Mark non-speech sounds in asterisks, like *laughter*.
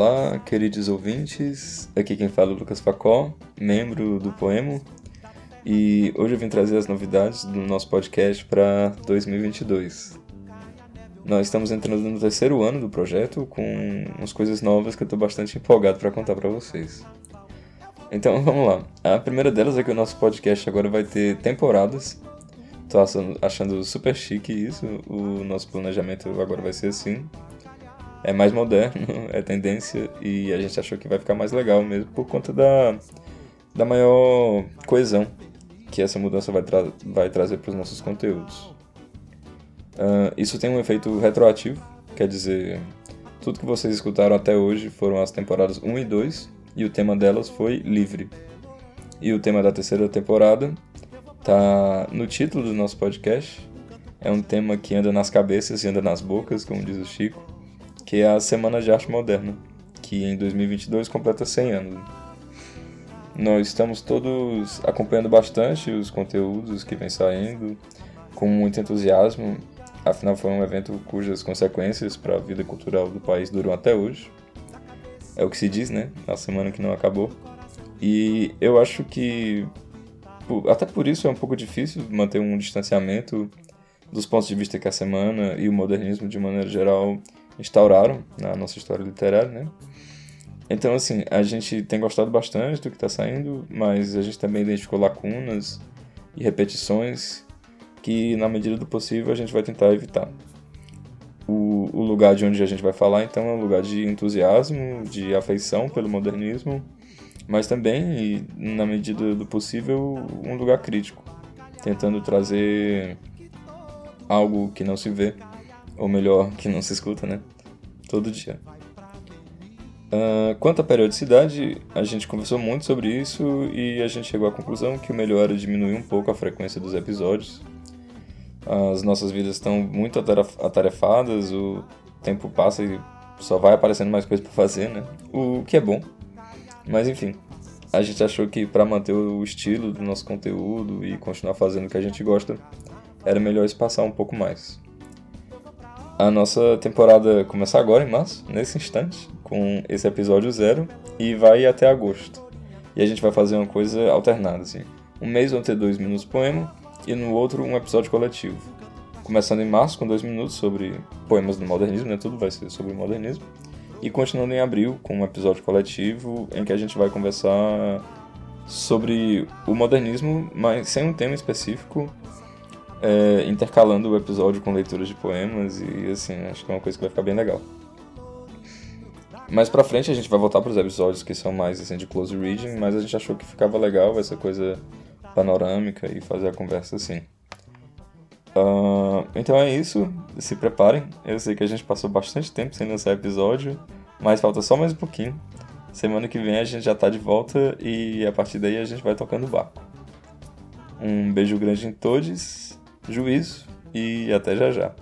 Olá, queridos ouvintes. Aqui quem fala é o Lucas Facó, membro do Poemo. E hoje eu vim trazer as novidades do nosso podcast para 2022. Nós estamos entrando no terceiro ano do projeto com umas coisas novas que eu estou bastante empolgado para contar para vocês. Então *laughs* vamos lá. A primeira delas é que o nosso podcast agora vai ter temporadas. Tô achando super chique isso. O nosso planejamento agora vai ser assim é mais moderno, *laughs* é tendência, e a gente achou que vai ficar mais legal mesmo por conta da, da maior coesão que essa mudança vai, tra vai trazer para os nossos conteúdos. Uh, isso tem um efeito retroativo, quer dizer, tudo que vocês escutaram até hoje foram as temporadas 1 e 2, e o tema delas foi livre. E o tema da terceira temporada tá no título do nosso podcast. É um tema que anda nas cabeças e anda nas bocas, como diz o Chico que é a Semana de Arte Moderna, que em 2022 completa 100 anos. Nós estamos todos acompanhando bastante os conteúdos que vem saindo, com muito entusiasmo, afinal foi um evento cujas consequências para a vida cultural do país duram até hoje. É o que se diz, né? Na semana que não acabou. E eu acho que até por isso é um pouco difícil manter um distanciamento dos pontos de vista que a semana e o modernismo de maneira geral instauraram na nossa história literária, né? Então, assim, a gente tem gostado bastante do que está saindo, mas a gente também identificou lacunas e repetições que, na medida do possível, a gente vai tentar evitar. O, o lugar de onde a gente vai falar, então, é um lugar de entusiasmo, de afeição pelo modernismo, mas também, e, na medida do possível, um lugar crítico, tentando trazer algo que não se vê ou melhor, que não se escuta, né? Todo dia. Uh, quanto à periodicidade, a gente conversou muito sobre isso e a gente chegou à conclusão que o melhor era diminuir um pouco a frequência dos episódios. As nossas vidas estão muito atarefadas, o tempo passa e só vai aparecendo mais coisa para fazer, né? O que é bom. Mas enfim, a gente achou que para manter o estilo do nosso conteúdo e continuar fazendo o que a gente gosta, era melhor espaçar um pouco mais. A nossa temporada começa agora, em março, nesse instante, com esse episódio zero, e vai até agosto. E a gente vai fazer uma coisa alternada, assim. Um mês vão ter dois minutos poema, e no outro um episódio coletivo. Começando em março com dois minutos sobre poemas do modernismo, né? Tudo vai ser sobre o modernismo. E continuando em abril com um episódio coletivo em que a gente vai conversar sobre o modernismo, mas sem um tema específico, é, intercalando o episódio com leituras de poemas e assim, acho que é uma coisa que vai ficar bem legal. Mais pra frente a gente vai voltar para os episódios que são mais assim de close reading, mas a gente achou que ficava legal essa coisa panorâmica e fazer a conversa assim. Uh, então é isso, se preparem. Eu sei que a gente passou bastante tempo sem lançar episódio, mas falta só mais um pouquinho. Semana que vem a gente já tá de volta e a partir daí a gente vai tocando o barco. Um beijo grande em todos juízo e até já já.